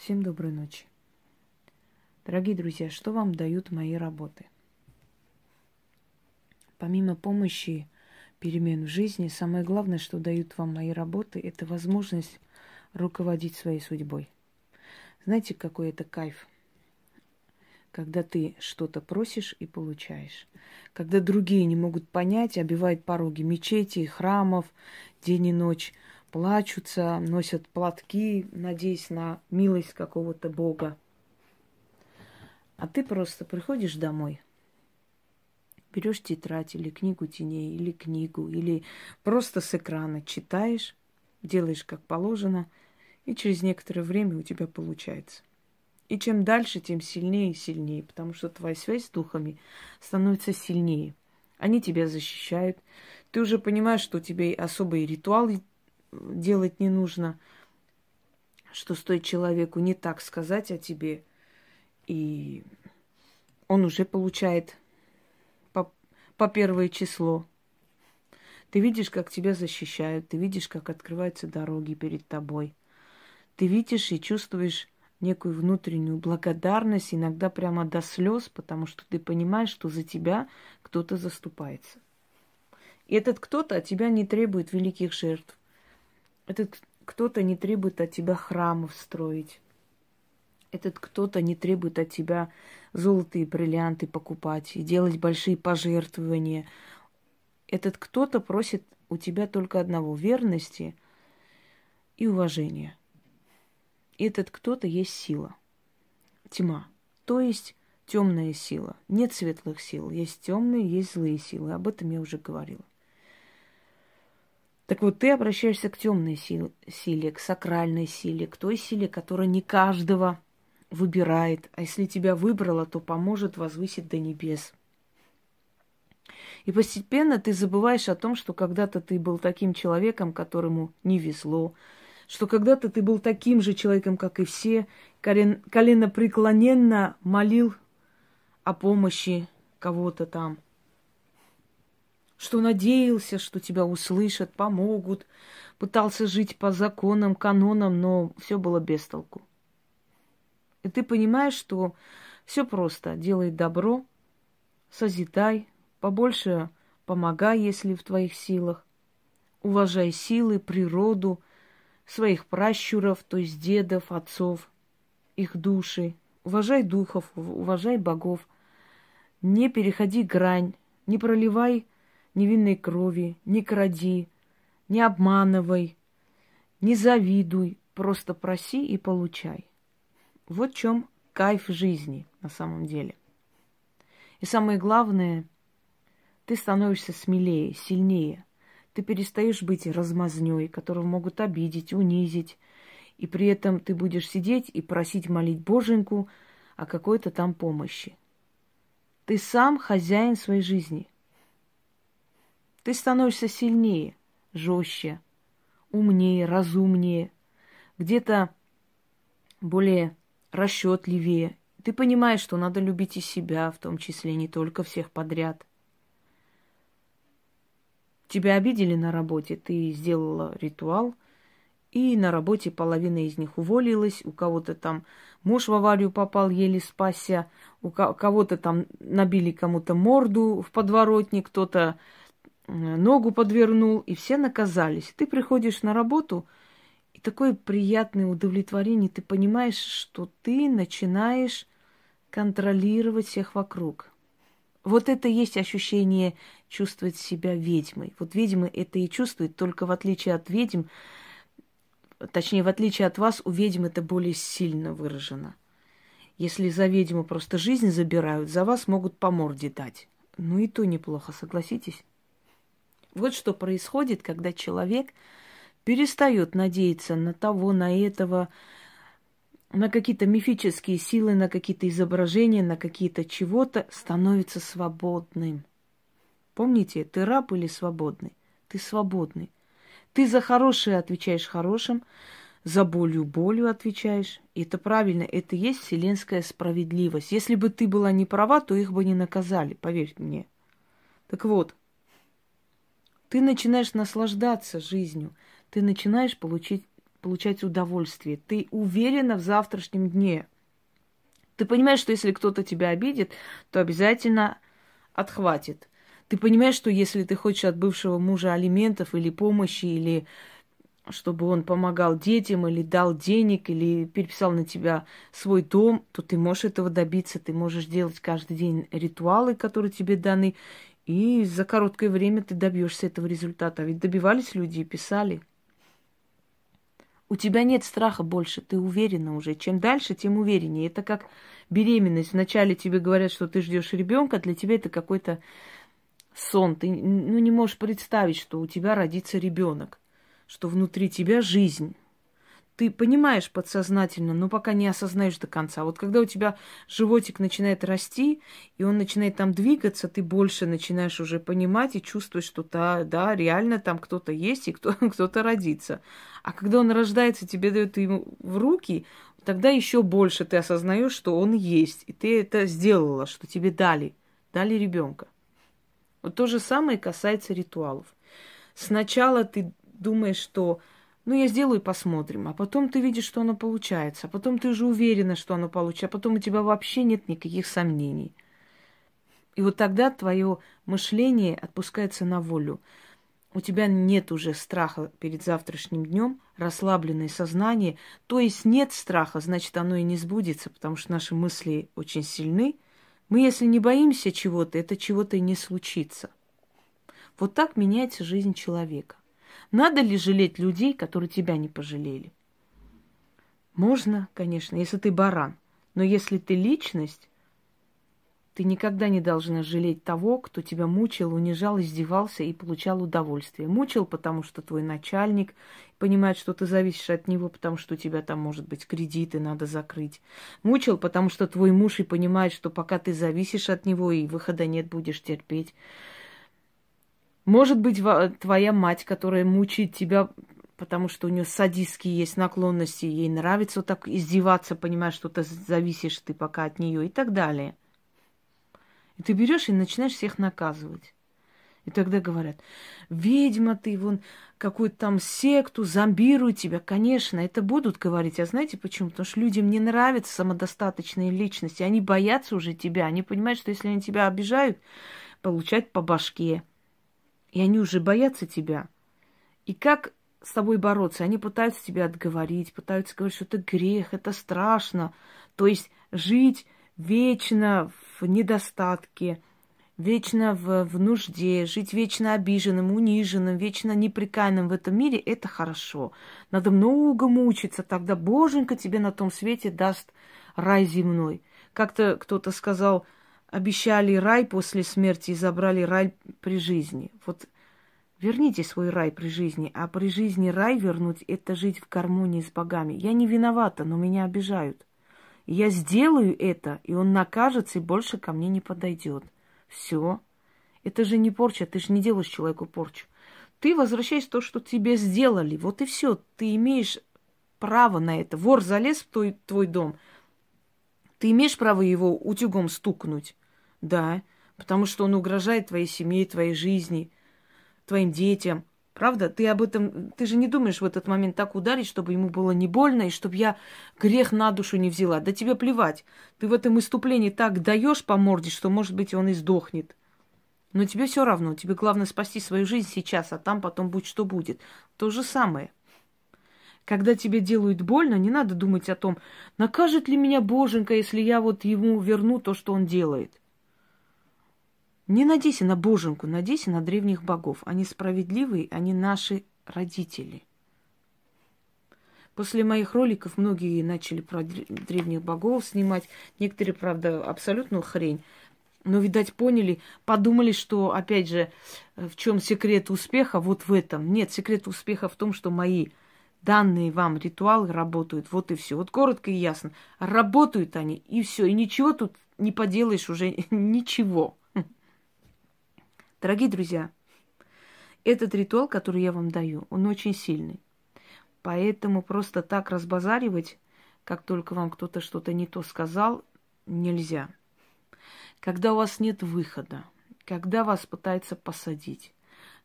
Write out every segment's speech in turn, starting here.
Всем доброй ночи. Дорогие друзья, что вам дают мои работы? Помимо помощи, перемен в жизни, самое главное, что дают вам мои работы, это возможность руководить своей судьбой. Знаете, какой это кайф? Когда ты что-то просишь и получаешь. Когда другие не могут понять, обивают пороги мечети, храмов день и ночь – плачутся, носят платки, надеясь на милость какого-то Бога. А ты просто приходишь домой, берешь тетрадь или книгу теней, или книгу, или просто с экрана читаешь, делаешь как положено, и через некоторое время у тебя получается. И чем дальше, тем сильнее и сильнее, потому что твоя связь с духами становится сильнее. Они тебя защищают. Ты уже понимаешь, что у тебя особые ритуалы делать не нужно, что стоит человеку не так сказать о тебе, и он уже получает по, по первое число. Ты видишь, как тебя защищают, ты видишь, как открываются дороги перед тобой. Ты видишь и чувствуешь некую внутреннюю благодарность, иногда прямо до слез, потому что ты понимаешь, что за тебя кто-то заступается. И этот кто-то от тебя не требует великих жертв. Этот кто-то не требует от тебя храмов строить. Этот кто-то не требует от тебя золотые бриллианты покупать и делать большие пожертвования. Этот кто-то просит у тебя только одного – верности и уважения. И этот кто-то есть сила, тьма, то есть темная сила. Нет светлых сил, есть темные, есть злые силы. Об этом я уже говорила. Так вот, ты обращаешься к темной силе, к сакральной силе, к той силе, которая не каждого выбирает. А если тебя выбрала, то поможет возвысить до небес. И постепенно ты забываешь о том, что когда-то ты был таким человеком, которому не везло, что когда-то ты был таким же человеком, как и все, колен, коленопреклоненно молил о помощи кого-то там – что надеялся, что тебя услышат, помогут, пытался жить по законам, канонам, но все было без толку. И ты понимаешь, что все просто. Делай добро, созидай, побольше помогай, если в твоих силах. Уважай силы, природу, своих пращуров, то есть дедов, отцов, их души. Уважай духов, уважай богов. Не переходи грань, не проливай невинной крови, не кради, не обманывай, не завидуй, просто проси и получай. Вот в чем кайф жизни на самом деле. И самое главное, ты становишься смелее, сильнее. Ты перестаешь быть размазней, которого могут обидеть, унизить. И при этом ты будешь сидеть и просить молить Боженьку о какой-то там помощи. Ты сам хозяин своей жизни. Ты становишься сильнее, жестче, умнее, разумнее, где-то более расчетливее. Ты понимаешь, что надо любить и себя, в том числе не только всех подряд. Тебя обидели на работе, ты сделала ритуал, и на работе половина из них уволилась, у кого-то там муж в аварию попал, еле спасся, у кого-то там набили кому-то морду в подворотне, кто-то ногу подвернул, и все наказались. Ты приходишь на работу, и такое приятное удовлетворение, ты понимаешь, что ты начинаешь контролировать всех вокруг. Вот это есть ощущение чувствовать себя ведьмой. Вот ведьмы это и чувствуют, только в отличие от ведьм, точнее, в отличие от вас, у ведьм это более сильно выражено. Если за ведьму просто жизнь забирают, за вас могут по морде дать. Ну и то неплохо, согласитесь? Вот что происходит, когда человек перестает надеяться на того, на этого, на какие-то мифические силы, на какие-то изображения, на какие-то чего-то, становится свободным. Помните, ты раб или свободный? Ты свободный. Ты за хорошее отвечаешь хорошим, за болью болью отвечаешь. И это правильно, это и есть вселенская справедливость. Если бы ты была не права, то их бы не наказали, поверьте мне. Так вот, ты начинаешь наслаждаться жизнью, ты начинаешь получить, получать удовольствие. Ты уверена в завтрашнем дне. Ты понимаешь, что если кто-то тебя обидит, то обязательно отхватит. Ты понимаешь, что если ты хочешь от бывшего мужа алиментов или помощи, или чтобы он помогал детям, или дал денег, или переписал на тебя свой дом, то ты можешь этого добиться. Ты можешь делать каждый день ритуалы, которые тебе даны, и за короткое время ты добьешься этого результата. Ведь добивались люди и писали. У тебя нет страха больше, ты уверена уже. Чем дальше, тем увереннее. Это как беременность. Вначале тебе говорят, что ты ждешь ребенка, для тебя это какой-то сон. Ты ну, не можешь представить, что у тебя родится ребенок, что внутри тебя жизнь. Ты понимаешь подсознательно, но пока не осознаешь до конца. Вот когда у тебя животик начинает расти, и он начинает там двигаться, ты больше начинаешь уже понимать и чувствовать, что да, да реально там кто-то есть и кто, кто-то родится. А когда он рождается, тебе дают ему в руки, тогда еще больше ты осознаешь, что он есть. И ты это сделала, что тебе дали. Дали ребенка. Вот то же самое касается ритуалов. Сначала ты думаешь, что ну я сделаю и посмотрим, а потом ты видишь, что оно получается, а потом ты уже уверена, что оно получится, а потом у тебя вообще нет никаких сомнений. И вот тогда твое мышление отпускается на волю. У тебя нет уже страха перед завтрашним днем, расслабленное сознание. То есть нет страха, значит, оно и не сбудется, потому что наши мысли очень сильны – мы, если не боимся чего-то, это чего-то и не случится. Вот так меняется жизнь человека. Надо ли жалеть людей, которые тебя не пожалели? Можно, конечно, если ты баран. Но если ты личность, ты никогда не должна жалеть того, кто тебя мучил, унижал, издевался и получал удовольствие. Мучил, потому что твой начальник понимает, что ты зависишь от него, потому что у тебя там, может быть, кредиты надо закрыть. Мучил, потому что твой муж и понимает, что пока ты зависишь от него и выхода нет, будешь терпеть. Может быть, твоя мать, которая мучает тебя, потому что у нее садистские есть наклонности, ей нравится вот так издеваться, понимая, что ты зависишь ты пока от нее и так далее. И ты берешь и начинаешь всех наказывать. И тогда говорят, ведьма ты, вон, какую-то там секту, зомбируют тебя. Конечно, это будут говорить. А знаете почему? Потому что людям не нравятся самодостаточные личности. Они боятся уже тебя. Они понимают, что если они тебя обижают, получают по башке. И они уже боятся тебя. И как с тобой бороться? Они пытаются тебя отговорить, пытаются говорить, что это грех, это страшно. То есть жить вечно в недостатке, вечно в, в нужде, жить вечно обиженным, униженным, вечно неприкаянным в этом мире, это хорошо. Надо много мучиться, тогда Боженька тебе на том свете даст рай земной. Как-то кто-то сказал, обещали рай после смерти и забрали рай при жизни. Вот верните свой рай при жизни, а при жизни рай вернуть – это жить в гармонии с богами. Я не виновата, но меня обижают. Я сделаю это, и он накажется и больше ко мне не подойдет. Все. Это же не порча, ты же не делаешь человеку порчу. Ты возвращаешь то, что тебе сделали. Вот и все. Ты имеешь право на это. Вор залез в твой, твой дом. Ты имеешь право его утюгом стукнуть? Да, потому что он угрожает твоей семье, твоей жизни, твоим детям. Правда? Ты об этом, ты же не думаешь в этот момент так ударить, чтобы ему было не больно, и чтобы я грех на душу не взяла. Да тебе плевать. Ты в этом иступлении так даешь по морде, что, может быть, он и сдохнет. Но тебе все равно. Тебе главное спасти свою жизнь сейчас, а там потом будь что будет. То же самое. Когда тебе делают больно, не надо думать о том, накажет ли меня Боженька, если я вот ему верну то, что он делает. Не надейся на боженку, надейся на древних богов. Они справедливые, они наши родители. После моих роликов многие начали про древних богов снимать. Некоторые, правда, абсолютно хрень. Но, видать, поняли, подумали, что, опять же, в чем секрет успеха, вот в этом. Нет, секрет успеха в том, что мои данные вам ритуалы работают. Вот и все. Вот коротко и ясно. Работают они, и все. И ничего тут не поделаешь уже, ничего. Дорогие друзья, этот ритуал, который я вам даю, он очень сильный. Поэтому просто так разбазаривать, как только вам кто-то что-то не то сказал, нельзя. Когда у вас нет выхода, когда вас пытаются посадить,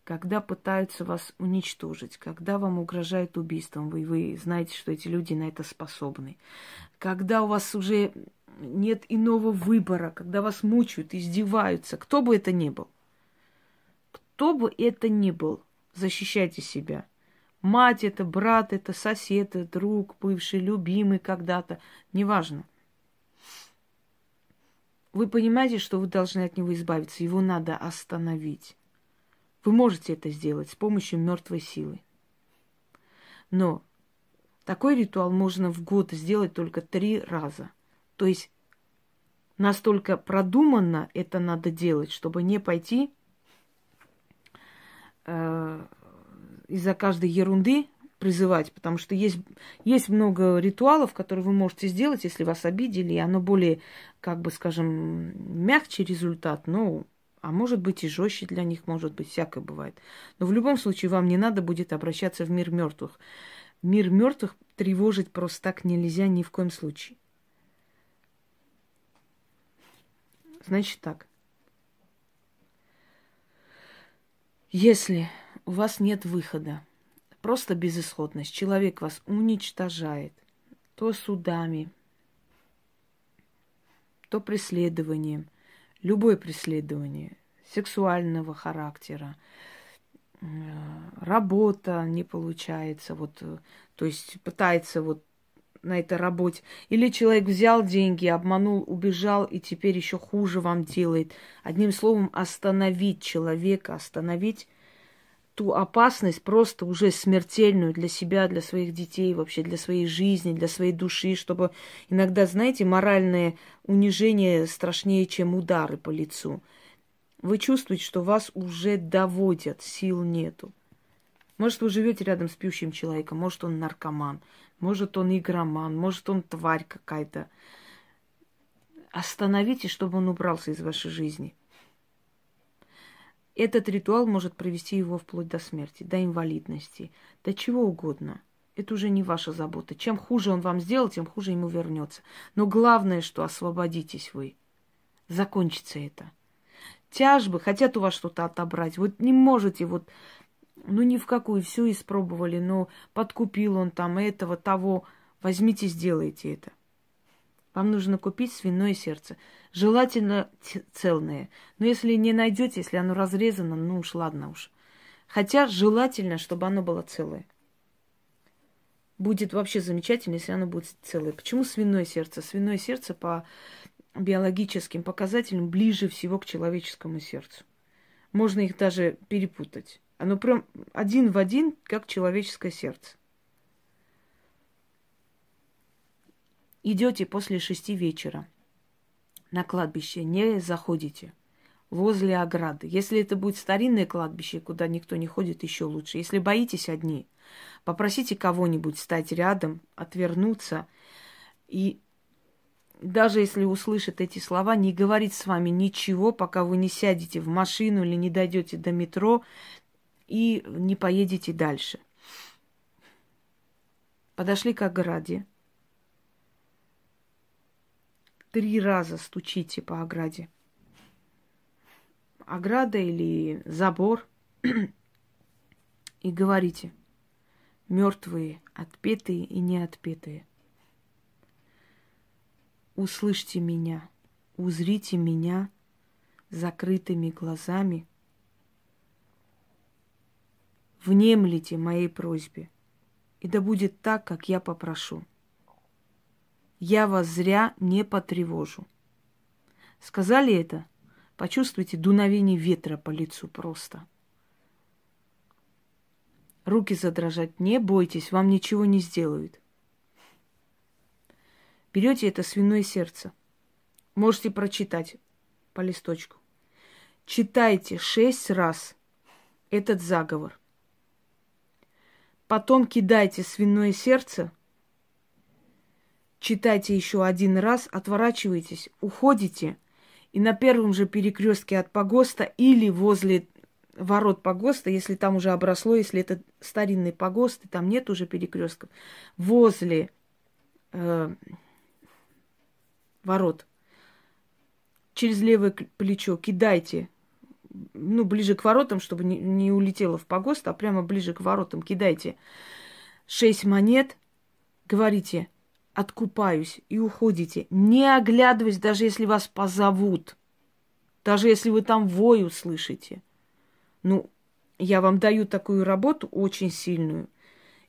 когда пытаются вас уничтожить, когда вам угрожают убийством, вы, вы знаете, что эти люди на это способны, когда у вас уже нет иного выбора, когда вас мучают, издеваются, кто бы это ни был, кто бы это ни был, защищайте себя. Мать это, брат это, сосед это, друг, бывший, любимый когда-то, неважно. Вы понимаете, что вы должны от него избавиться, его надо остановить. Вы можете это сделать с помощью мертвой силы. Но такой ритуал можно в год сделать только три раза. То есть настолько продуманно это надо делать, чтобы не пойти э, из-за каждой ерунды призывать, потому что есть, есть много ритуалов, которые вы можете сделать, если вас обидели, и оно более, как бы скажем, мягче результат, но а может быть и жестче для них, может быть, всякое бывает. Но в любом случае вам не надо будет обращаться в мир мертвых. Мир мертвых тревожить просто так нельзя ни в коем случае. Значит так. Если у вас нет выхода, просто безысходность, человек вас уничтожает, то судами, то преследованием, любое преследование сексуального характера, э, работа не получается, вот, э, то есть пытается вот на этой работе. Или человек взял деньги, обманул, убежал и теперь еще хуже вам делает. Одним словом, остановить человека, остановить ту опасность просто уже смертельную для себя, для своих детей, вообще для своей жизни, для своей души, чтобы иногда, знаете, моральное унижение страшнее, чем удары по лицу. Вы чувствуете, что вас уже доводят, сил нету. Может, вы живете рядом с пьющим человеком, может, он наркоман, может, он игроман, может, он тварь какая-то. Остановите, чтобы он убрался из вашей жизни – этот ритуал может привести его вплоть до смерти, до инвалидности, до чего угодно. Это уже не ваша забота. Чем хуже он вам сделал, тем хуже ему вернется. Но главное, что освободитесь вы. Закончится это. Тяжбы, хотят у вас что-то отобрать. Вот не можете вот, ну ни в какую, все испробовали, но подкупил он там этого, того. Возьмите, сделайте это. Вам нужно купить свиное сердце. Желательно целое. Но если не найдете, если оно разрезано, ну уж ладно уж. Хотя желательно, чтобы оно было целое. Будет вообще замечательно, если оно будет целое. Почему свиное сердце? Свиное сердце по биологическим показателям ближе всего к человеческому сердцу. Можно их даже перепутать. Оно прям один в один, как человеческое сердце. Идете после шести вечера на кладбище, не заходите возле ограды. Если это будет старинное кладбище, куда никто не ходит, еще лучше. Если боитесь одни, попросите кого-нибудь стать рядом, отвернуться и даже если услышит эти слова, не говорить с вами ничего, пока вы не сядете в машину или не дойдете до метро и не поедете дальше. Подошли к ограде, три раза стучите по ограде. Ограда или забор. и говорите, мертвые, отпетые и неотпетые. Услышьте меня, узрите меня закрытыми глазами. Внемлите моей просьбе, и да будет так, как я попрошу я вас зря не потревожу. Сказали это? Почувствуйте дуновение ветра по лицу просто. Руки задрожать не бойтесь, вам ничего не сделают. Берете это свиное сердце. Можете прочитать по листочку. Читайте шесть раз этот заговор. Потом кидайте свиное сердце – читайте еще один раз, отворачиваетесь, уходите, и на первом же перекрестке от погоста или возле ворот погоста, если там уже обросло, если это старинный погост, и там нет уже перекрестков, возле э, ворот. Через левое плечо кидайте ну, ближе к воротам, чтобы не, не улетело в погост, а прямо ближе к воротам кидайте шесть монет, говорите, откупаюсь и уходите, не оглядываясь, даже если вас позовут, даже если вы там вой услышите. Ну, я вам даю такую работу очень сильную.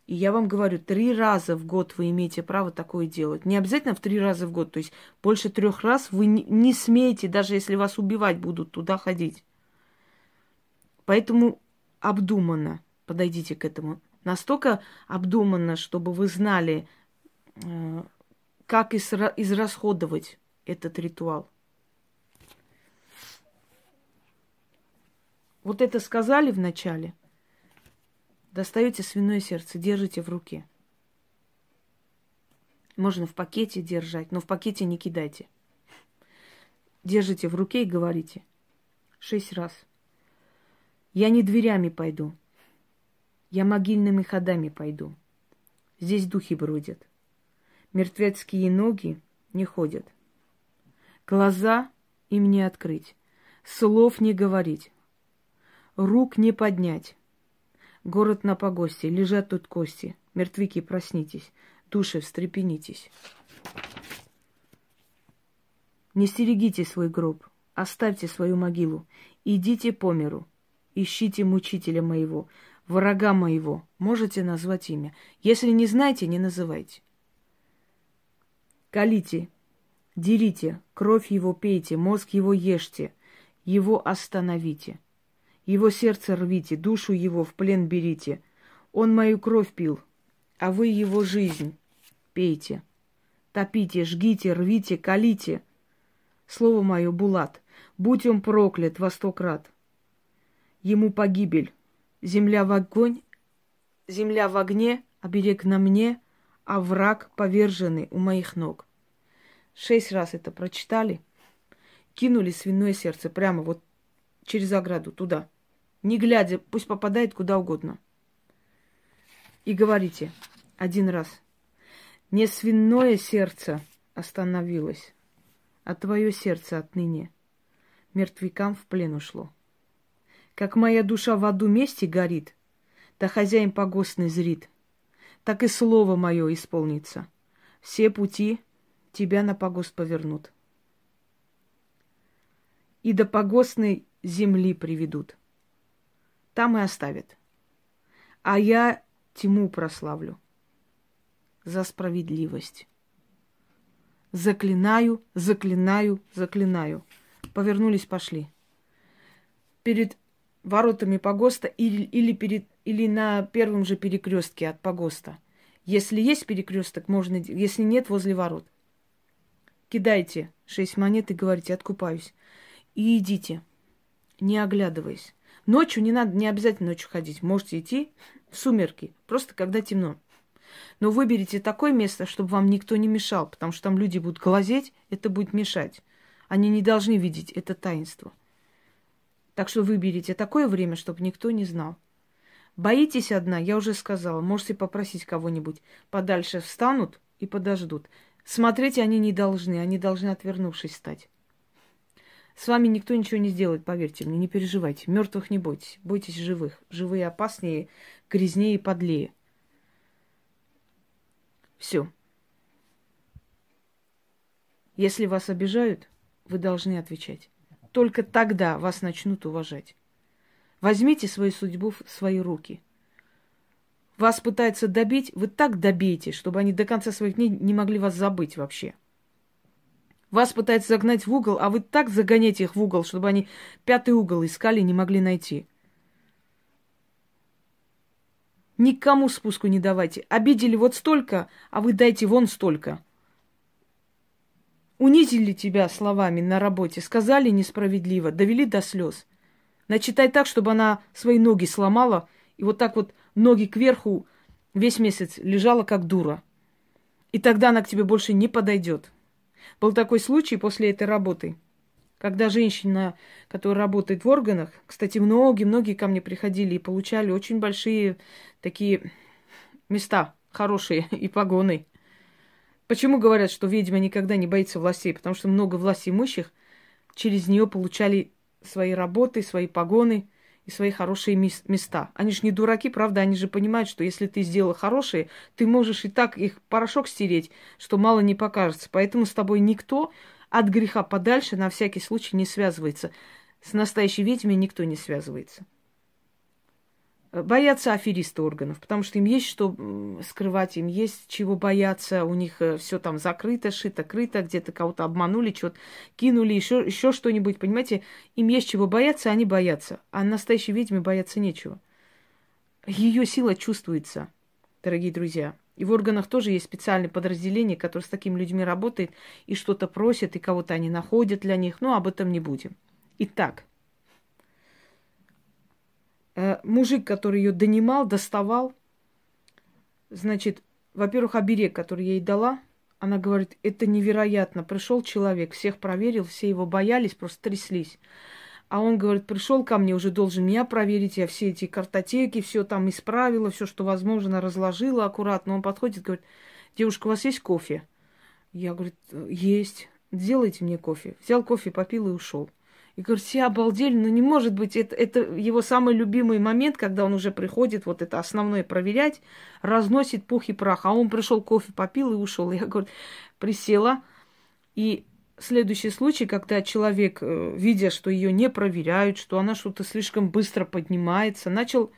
И я вам говорю, три раза в год вы имеете право такое делать. Не обязательно в три раза в год, то есть больше трех раз вы не, не смеете, даже если вас убивать будут, туда ходить. Поэтому обдуманно подойдите к этому. Настолько обдуманно, чтобы вы знали, как израсходовать этот ритуал. Вот это сказали вначале – Достаете свиное сердце, держите в руке. Можно в пакете держать, но в пакете не кидайте. Держите в руке и говорите. Шесть раз. Я не дверями пойду. Я могильными ходами пойду. Здесь духи бродят. Мертвецкие ноги не ходят. Глаза им не открыть. Слов не говорить. Рук не поднять. Город на погосте, лежат тут кости. Мертвяки, проснитесь, души, встрепенитесь. Не стерегите свой гроб, оставьте свою могилу, идите по миру, ищите мучителя моего, врага моего, можете назвать имя. Если не знаете, не называйте. Колите, дерите, кровь его пейте, мозг его ешьте, его остановите – его сердце рвите, душу его в плен берите. Он мою кровь пил, а вы его жизнь пейте. Топите, жгите, рвите, колите. Слово мое, Булат, будь он проклят во сто крат. Ему погибель. Земля в огонь, земля в огне, оберег на мне, а враг поверженный у моих ног. Шесть раз это прочитали, кинули свиное сердце прямо вот через ограду туда не глядя, пусть попадает куда угодно. И говорите один раз. Не свиное сердце остановилось, а твое сердце отныне мертвякам в плен ушло. Как моя душа в аду месте горит, да хозяин погостный зрит, так и слово мое исполнится. Все пути тебя на погост повернут. И до погостной земли приведут там и оставят. А я тьму прославлю за справедливость. Заклинаю, заклинаю, заклинаю. Повернулись, пошли. Перед воротами погоста или, или, перед, или на первом же перекрестке от погоста. Если есть перекресток, можно, если нет, возле ворот. Кидайте шесть монет и говорите, откупаюсь. И идите, не оглядываясь. Ночью не надо, не обязательно ночью ходить. Можете идти в сумерки, просто когда темно. Но выберите такое место, чтобы вам никто не мешал, потому что там люди будут глазеть, это будет мешать. Они не должны видеть это таинство. Так что выберите такое время, чтобы никто не знал. Боитесь одна, я уже сказала, можете попросить кого-нибудь. Подальше встанут и подождут. Смотреть они не должны, они должны отвернувшись стать. С вами никто ничего не сделает, поверьте мне, не переживайте. Мертвых не бойтесь, бойтесь живых. Живые опаснее, грязнее и подлее. Все. Если вас обижают, вы должны отвечать. Только тогда вас начнут уважать. Возьмите свою судьбу в свои руки. Вас пытаются добить, вы так добейте, чтобы они до конца своих дней не могли вас забыть вообще. Вас пытаются загнать в угол, а вы так загоняете их в угол, чтобы они пятый угол искали и не могли найти. Никому спуску не давайте. Обидели вот столько, а вы дайте вон столько. Унизили тебя словами на работе, сказали несправедливо, довели до слез. Начитай так, чтобы она свои ноги сломала, и вот так вот ноги кверху весь месяц лежала как дура. И тогда она к тебе больше не подойдет. Был такой случай после этой работы, когда женщина, которая работает в органах, кстати, многие-многие ко мне приходили и получали очень большие такие места хорошие и погоны. Почему говорят, что ведьма никогда не боится властей? Потому что много власть имущих через нее получали свои работы, свои погоны и свои хорошие места. Они же не дураки, правда, они же понимают, что если ты сделал хорошие, ты можешь и так их порошок стереть, что мало не покажется. Поэтому с тобой никто от греха подальше на всякий случай не связывается. С настоящей ведьмой никто не связывается. Боятся аферисты органов, потому что им есть что скрывать, им есть чего бояться, у них э, все там закрыто, шито, крыто, где-то кого-то обманули, что-то кинули, еще, еще что-нибудь, понимаете, им есть чего бояться, они боятся, а настоящей ведьме бояться нечего. Ее сила чувствуется, дорогие друзья. И в органах тоже есть специальное подразделение, которое с такими людьми работает и что-то просит, и кого-то они находят для них, но об этом не будем. Итак, мужик, который ее донимал, доставал, значит, во-первых, оберег, который ей дала, она говорит, это невероятно. Пришел человек, всех проверил, все его боялись, просто тряслись. А он говорит, пришел ко мне, уже должен меня проверить, я все эти картотеки, все там исправила, все, что возможно, разложила аккуратно. Он подходит, говорит, девушка, у вас есть кофе? Я, говорю, есть. Сделайте мне кофе. Взял кофе, попил и ушел. И говорит, все обалдели, но не может быть, это, это его самый любимый момент, когда он уже приходит, вот это основное проверять, разносит пух и прах. А он пришел, кофе попил и ушел. Я, говорю, присела. И следующий случай, когда человек, э, видя, что ее не проверяют, что она что-то слишком быстро поднимается, начал,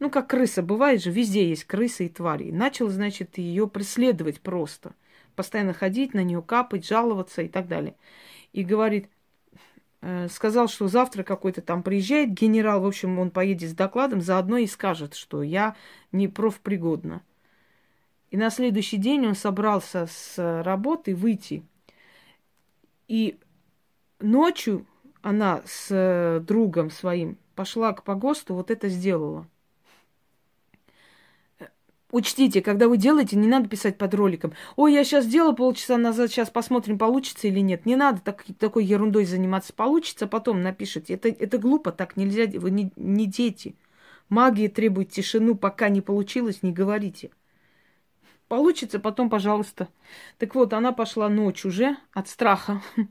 ну, как крыса, бывает же, везде есть крысы и твари. Начал, значит, ее преследовать просто. Постоянно ходить на нее, капать, жаловаться и так далее. И говорит, сказал, что завтра какой-то там приезжает генерал, в общем, он поедет с докладом, заодно и скажет, что я не профпригодна. И на следующий день он собрался с работы выйти. И ночью она с другом своим пошла к погосту, вот это сделала. Учтите, когда вы делаете, не надо писать под роликом. Ой, я сейчас сделала полчаса назад, сейчас посмотрим, получится или нет. Не надо так, такой ерундой заниматься. Получится, потом напишите. Это, это глупо, так нельзя. Вы не, не дети. Магия требует тишину, пока не получилось, не говорите. Получится, потом, пожалуйста. Так вот, она пошла ночь уже от страха.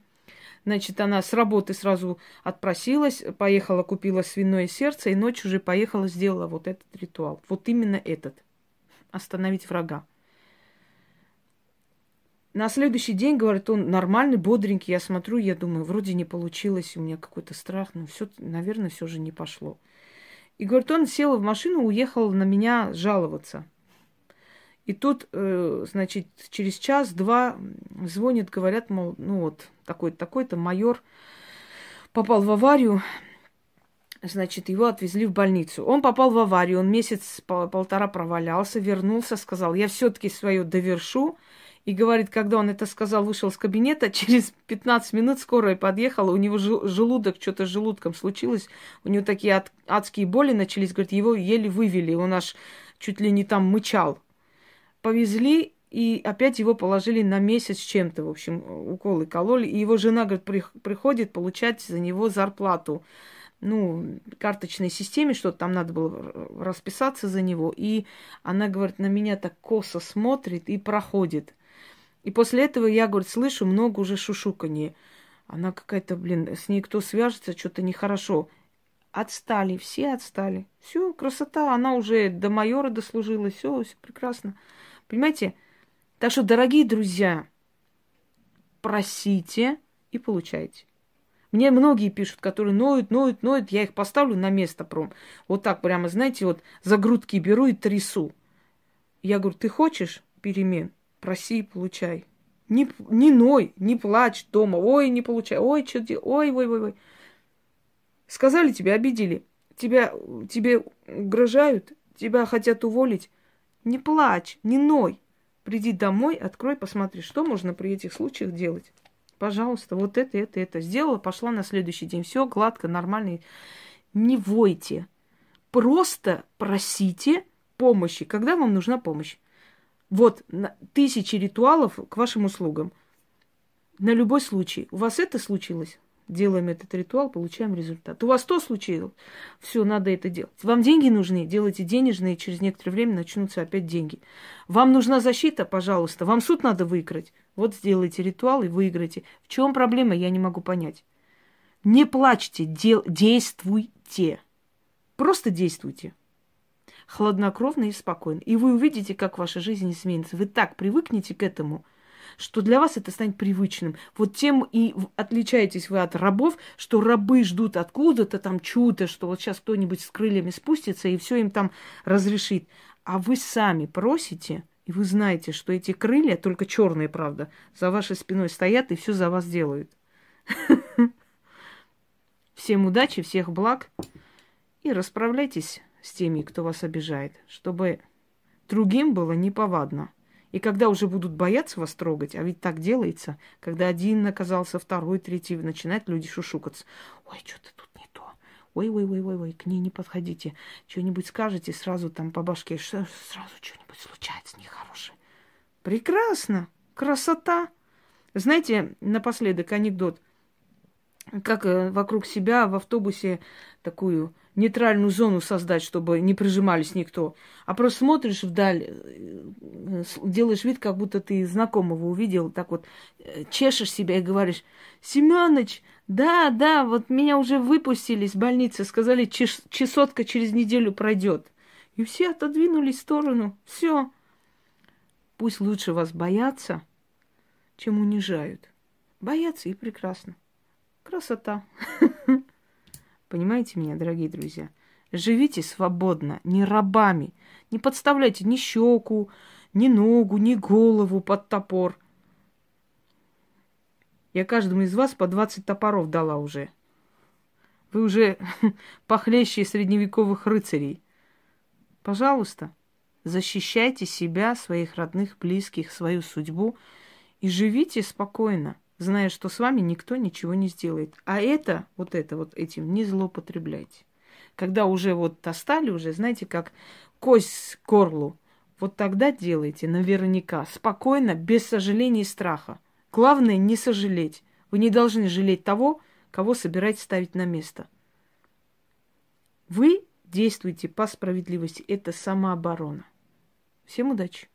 Значит, она с работы сразу отпросилась, поехала, купила свиное сердце, и ночь уже поехала, сделала вот этот ритуал. Вот именно этот остановить врага. На следующий день, говорит, он нормальный, бодренький. Я смотрю, я думаю, вроде не получилось, у меня какой-то страх, но все, наверное, все же не пошло. И, говорит, он сел в машину, уехал на меня жаловаться. И тут, э, значит, через час-два звонят, говорят, мол, ну вот, такой-то, такой-то майор попал в аварию, Значит, его отвезли в больницу. Он попал в аварию, он месяц полтора провалялся, вернулся, сказал, я все-таки свое довершу. И говорит, когда он это сказал, вышел из кабинета, через 15 минут скорая подъехала, у него желудок, что-то с желудком случилось, у него такие ад, адские боли начались, говорит, его еле вывели, он аж чуть ли не там мычал. Повезли, и опять его положили на месяц чем-то, в общем, уколы кололи. И его жена, говорит, приходит получать за него зарплату ну, карточной системе, что-то там надо было расписаться за него. И она, говорит, на меня так косо смотрит и проходит. И после этого я, говорит, слышу много уже шушуканье. Она какая-то, блин, с ней кто свяжется, что-то нехорошо. Отстали, все отстали. Все, красота, она уже до майора дослужилась, все, все прекрасно. Понимаете? Так что, дорогие друзья, просите и получайте. Мне многие пишут, которые ноют, ноют, ноют, я их поставлю на место пром. Вот так прямо, знаете, вот за грудки беру и трясу. Я говорю, ты хочешь перемен? Проси и получай. Не, не ной, не плачь дома. Ой, не получай. Ой, что ты, ой, ой, ой, ой. Сказали тебе, обидели. Тебя, тебе угрожают, тебя хотят уволить. Не плачь, не ной. Приди домой, открой, посмотри, что можно при этих случаях делать пожалуйста, вот это, это, это. Сделала, пошла на следующий день. Все гладко, нормально. Не войте. Просто просите помощи, когда вам нужна помощь. Вот тысячи ритуалов к вашим услугам. На любой случай. У вас это случилось? Делаем этот ритуал, получаем результат. У вас то случилось, все, надо это делать. Вам деньги нужны, делайте денежные, через некоторое время начнутся опять деньги. Вам нужна защита, пожалуйста, вам суд надо выиграть. Вот сделайте ритуал и выиграйте. В чем проблема, я не могу понять. Не плачьте, дел, действуйте. Просто действуйте. Хладнокровно и спокойно. И вы увидите, как ваша жизнь изменится. Вы так привыкнете к этому, что для вас это станет привычным. Вот тем и отличаетесь вы от рабов, что рабы ждут откуда-то там чудо, что вот сейчас кто-нибудь с крыльями спустится и все им там разрешит. А вы сами просите, и вы знаете, что эти крылья, только черные, правда, за вашей спиной стоят и все за вас делают. Всем удачи, всех благ. И расправляйтесь с теми, кто вас обижает, чтобы другим было неповадно. И когда уже будут бояться вас трогать, а ведь так делается, когда один наказался, второй, третий, начинают люди шушукаться. Ой, что-то тут не то. Ой, ой, ой, ой, ой, к ней не подходите. Что-нибудь скажете, сразу там по башке, сразу что-нибудь случается нехорошее. Прекрасно, красота. Знаете, напоследок анекдот – как э, вокруг себя в автобусе такую нейтральную зону создать, чтобы не прижимались никто. А просто смотришь вдаль, э, делаешь вид, как будто ты знакомого увидел, так вот э, чешешь себя и говоришь, Семёныч, да, да, вот меня уже выпустили из больницы, сказали, чес чесотка через неделю пройдет. И все отодвинулись в сторону. Все. Пусть лучше вас боятся, чем унижают. Боятся и прекрасно. Красота. Понимаете меня, дорогие друзья? Живите свободно, не рабами. Не подставляйте ни щеку, ни ногу, ни голову под топор. Я каждому из вас по 20 топоров дала уже. Вы уже похлеще средневековых рыцарей. Пожалуйста, защищайте себя, своих родных, близких, свою судьбу и живите спокойно зная, что с вами никто ничего не сделает. А это, вот это вот этим не злоупотребляйте. Когда уже вот достали, уже, знаете, как кость горлу, вот тогда делайте наверняка, спокойно, без сожаления и страха. Главное не сожалеть. Вы не должны жалеть того, кого собираетесь ставить на место. Вы действуйте по справедливости. Это самооборона. Всем удачи!